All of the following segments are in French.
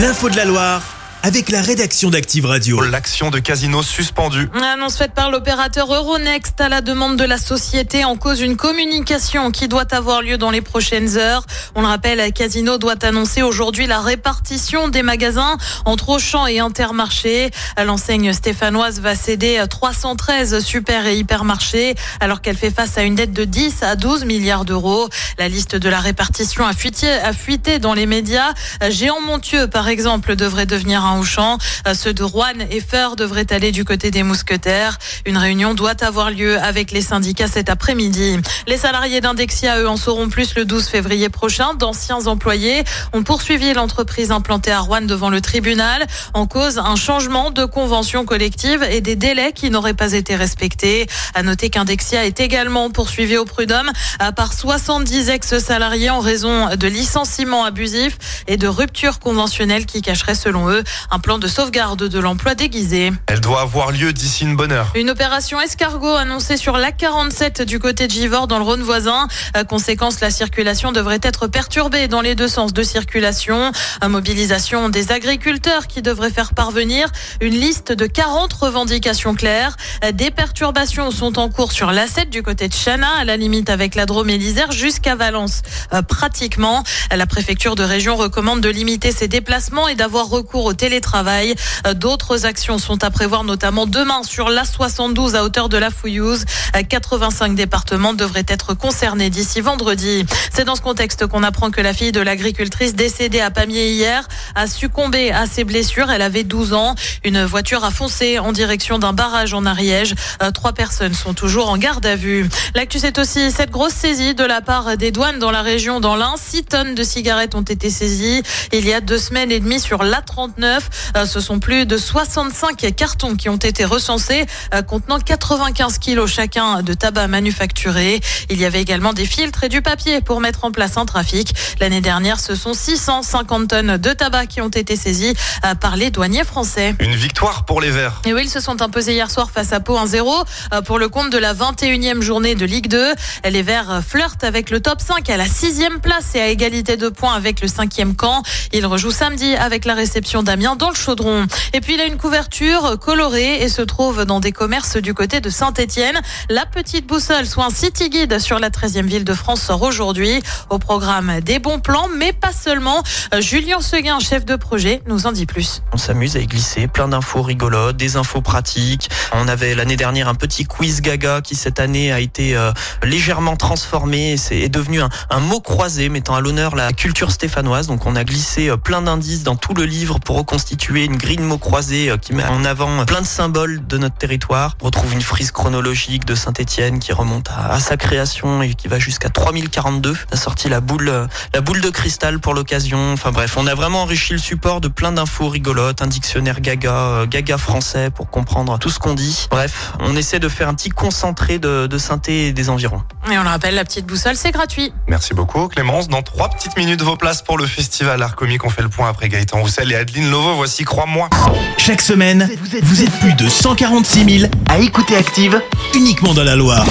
L'info de la Loire avec la rédaction d'Active Radio. L'action de casino suspendue. Annonce faite par l'opérateur Euronext à la demande de la société en cause une communication qui doit avoir lieu dans les prochaines heures. On le rappelle, Casino doit annoncer aujourd'hui la répartition des magasins entre Auchan et Intermarché. L'enseigne stéphanoise va céder 313 super et hypermarchés alors qu'elle fait face à une dette de 10 à 12 milliards d'euros. La liste de la répartition a fuité, a fuité dans les médias. Géant Montieux, par exemple, devrait devenir un au champ. Euh, ceux de Rouen et Feur devraient aller du côté des mousquetaires. Une réunion doit avoir lieu avec les syndicats cet après-midi. Les salariés d'Indexia, eux, en sauront plus le 12 février prochain. D'anciens employés ont poursuivi l'entreprise implantée à Rouen devant le tribunal en cause un changement de convention collective et des délais qui n'auraient pas été respectés. À noter qu'Indexia est également poursuivi au prud'homme par 70 ex-salariés en raison de licenciements abusifs et de ruptures conventionnelles qui cacheraient selon eux un plan de sauvegarde de l'emploi déguisé. Elle doit avoir lieu d'ici une bonne heure. Une opération escargot annoncée sur l'A47 du côté de Givors dans le Rhône voisin. conséquence, la circulation devrait être perturbée dans les deux sens de circulation. mobilisation des agriculteurs qui devraient faire parvenir une liste de 40 revendications claires. Des perturbations sont en cours sur l'A7 du côté de Chana, à la limite avec la Drôme et l'Isère, jusqu'à Valence. Euh, pratiquement, la préfecture de région recommande de limiter ses déplacements et d'avoir recours au téléphone télétravail. Euh, d'autres actions sont à prévoir, notamment demain sur l'A72 à hauteur de la Fouillouse. 85 euh, départements devraient être concernés d'ici vendredi. C'est dans ce contexte qu'on apprend que la fille de l'agricultrice décédée à Pamiers hier a succombé à ses blessures. Elle avait 12 ans. Une voiture a foncé en direction d'un barrage en Ariège. Euh, trois personnes sont toujours en garde à vue. L'actu, c'est aussi cette grosse saisie de la part des douanes dans la région dans l'Ain. 6 tonnes de cigarettes ont été saisies il y a deux semaines et demie sur l'A39. Euh, ce sont plus de 65 cartons qui ont été recensés euh, contenant 95 kilos chacun de tabac manufacturé. Il y avait également des filtres et du papier pour mettre en place un trafic. L'année dernière, ce sont 650 tonnes de tabac qui ont été saisies euh, par les douaniers français. Une victoire pour les Verts. Et oui, ils se sont imposés hier soir face à Pau 1-0 pour le compte de la 21e journée de Ligue 2. Les Verts flirtent avec le top 5 à la 6e place et à égalité de points avec le 5e camp. Ils rejouent samedi avec la réception d'Amiens dans le chaudron. Et puis il a une couverture colorée et se trouve dans des commerces du côté de Saint-Étienne. La petite boussole, soit un city guide sur la 13e ville de France, sort aujourd'hui. Au programme des bons plans, mais pas seulement. Julien Seguin, chef de projet, nous en dit plus. On s'amuse à y glisser plein d'infos rigolotes, des infos pratiques. On avait l'année dernière un petit quiz gaga qui cette année a été euh, légèrement transformé. C'est devenu un, un mot croisé mettant à l'honneur la culture stéphanoise. Donc on a glissé euh, plein d'indices dans tout le livre pour constituer une grille de mots croisés euh, qui met en avant plein de symboles de notre territoire. On retrouve une frise chronologique de Saint-Étienne qui remonte à, sa création et qui va jusqu'à 3042. On a sorti la boule, euh, la boule de cristal pour l'occasion. Enfin bref, on a vraiment enrichi le support de plein d'infos rigolotes, un dictionnaire gaga, euh, gaga français pour comprendre tout ce qu'on dit. Bref, on essaie de faire un petit concentré de, de synthé et des environs. Et on le rappelle, la petite boussole, c'est gratuit. Merci beaucoup Clémence. Dans trois petites minutes, vos places pour le festival Art Comique. On fait le point après Gaëtan Roussel et Adeline Voici Crois-moi. Chaque semaine, vous êtes plus de 146 000 à écouter Active uniquement dans la Loire.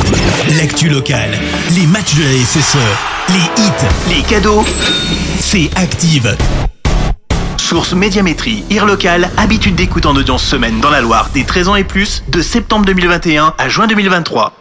L'actu locale, les matchs de la SSE, les hits, les cadeaux, c'est Active. Source Médiamétrie, IR local, habitude d'écoute en audience semaine dans la Loire des 13 ans et plus, de septembre 2021 à juin 2023.